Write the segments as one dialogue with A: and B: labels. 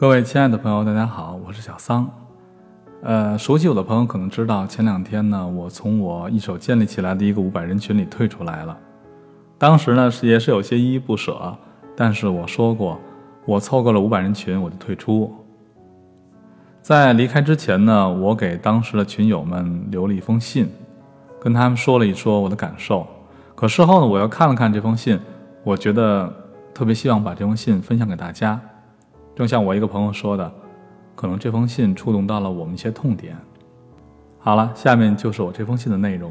A: 各位亲爱的朋友，大家好，我是小桑。呃，熟悉我的朋友可能知道，前两天呢，我从我一手建立起来的一个五百人群里退出来了。当时呢，是也是有些依依不舍，但是我说过，我凑够了五百人群，我就退出。在离开之前呢，我给当时的群友们留了一封信，跟他们说了一说我的感受。可事后呢，我又看了看这封信，我觉得特别希望把这封信分享给大家。正像我一个朋友说的，可能这封信触动到了我们一些痛点。好了，下面就是我这封信的内容。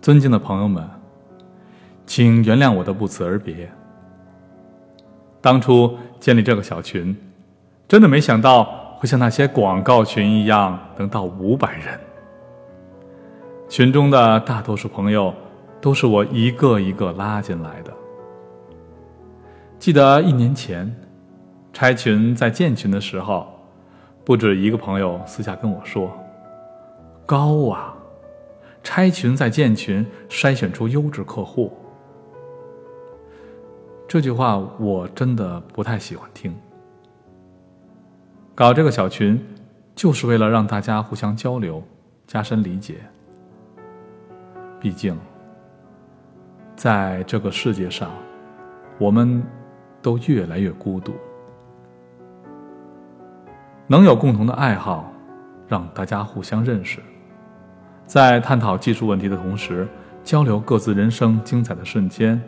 A: 尊敬的朋友们，请原谅我的不辞而别。当初建立这个小群，真的没想到会像那些广告群一样，能到五百人。群中的大多数朋友，都是我一个一个拉进来的。记得一年前，拆群在建群的时候，不止一个朋友私下跟我说：“高啊，拆群在建群，筛选出优质客户。”这句话我真的不太喜欢听。搞这个小群，就是为了让大家互相交流，加深理解。毕竟，在这个世界上，我们。都越来越孤独，能有共同的爱好，让大家互相认识，在探讨技术问题的同时，交流各自人生精彩的瞬间，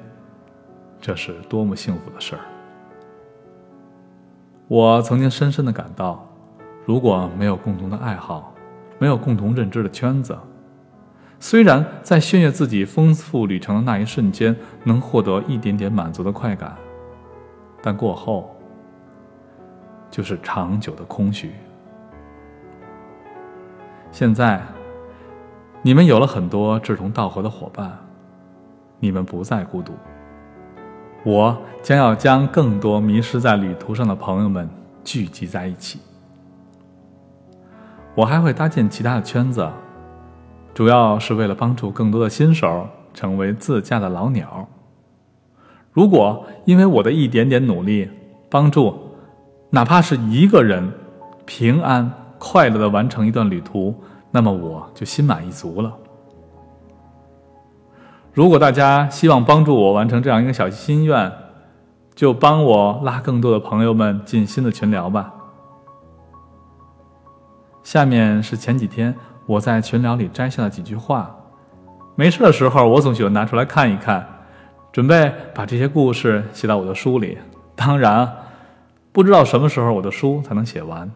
A: 这是多么幸福的事儿！我曾经深深的感到，如果没有共同的爱好，没有共同认知的圈子，虽然在炫耀自己丰富旅程的那一瞬间，能获得一点点满足的快感。但过后，就是长久的空虚。现在，你们有了很多志同道合的伙伴，你们不再孤独。我将要将更多迷失在旅途上的朋友们聚集在一起。我还会搭建其他的圈子，主要是为了帮助更多的新手成为自驾的老鸟。如果因为我的一点点努力，帮助哪怕是一个人平安快乐的完成一段旅途，那么我就心满意足了。如果大家希望帮助我完成这样一个小心愿，就帮我拉更多的朋友们进新的群聊吧。下面是前几天我在群聊里摘下的几句话，没事的时候我总喜欢拿出来看一看。准备把这些故事写到我的书里，当然，不知道什么时候我的书才能写完。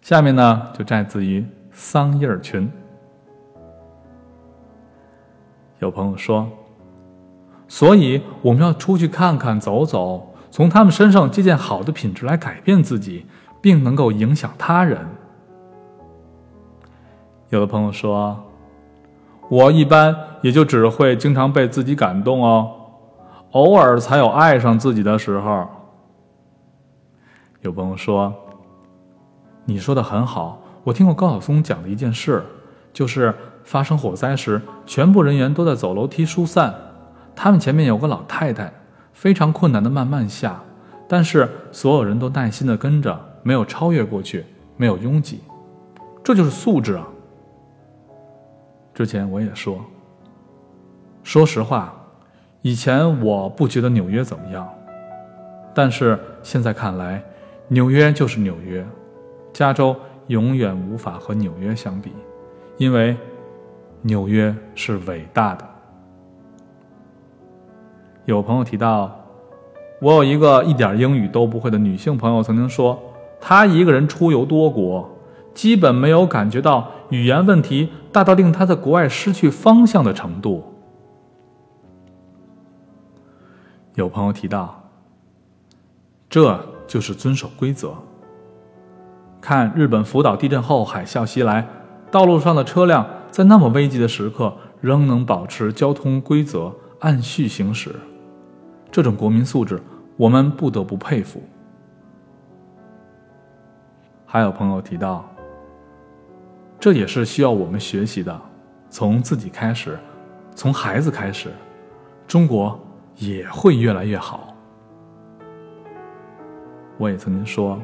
A: 下面呢，就摘自于桑叶群。有朋友说，所以我们要出去看看、走走，从他们身上借鉴好的品质来改变自己，并能够影响他人。有的朋友说。我一般也就只会经常被自己感动哦，偶尔才有爱上自己的时候。有朋友说：“你说的很好，我听过高晓松讲的一件事，就是发生火灾时，全部人员都在走楼梯疏散，他们前面有个老太太，非常困难的慢慢下，但是所有人都耐心的跟着，没有超越过去，没有拥挤，这就是素质啊。”之前我也说，说实话，以前我不觉得纽约怎么样，但是现在看来，纽约就是纽约，加州永远无法和纽约相比，因为纽约是伟大的。有朋友提到，我有一个一点英语都不会的女性朋友曾经说，她一个人出游多国。基本没有感觉到语言问题大到令他在国外失去方向的程度。有朋友提到，这就是遵守规则。看日本福岛地震后海啸袭来，道路上的车辆在那么危急的时刻仍能保持交通规则，按序行驶，这种国民素质我们不得不佩服。还有朋友提到。这也是需要我们学习的，从自己开始，从孩子开始，中国也会越来越好。我也曾经说：“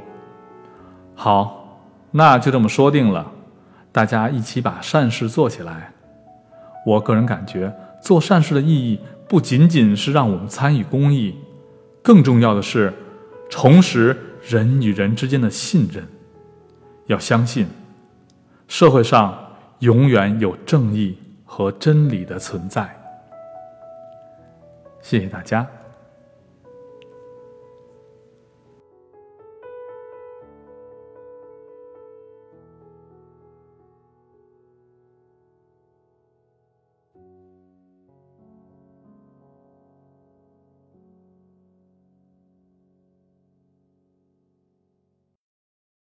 A: 好，那就这么说定了，大家一起把善事做起来。”我个人感觉，做善事的意义不仅仅是让我们参与公益，更重要的是重拾人与人之间的信任。要相信，社会上永远有正义和真理的存在。谢谢大家。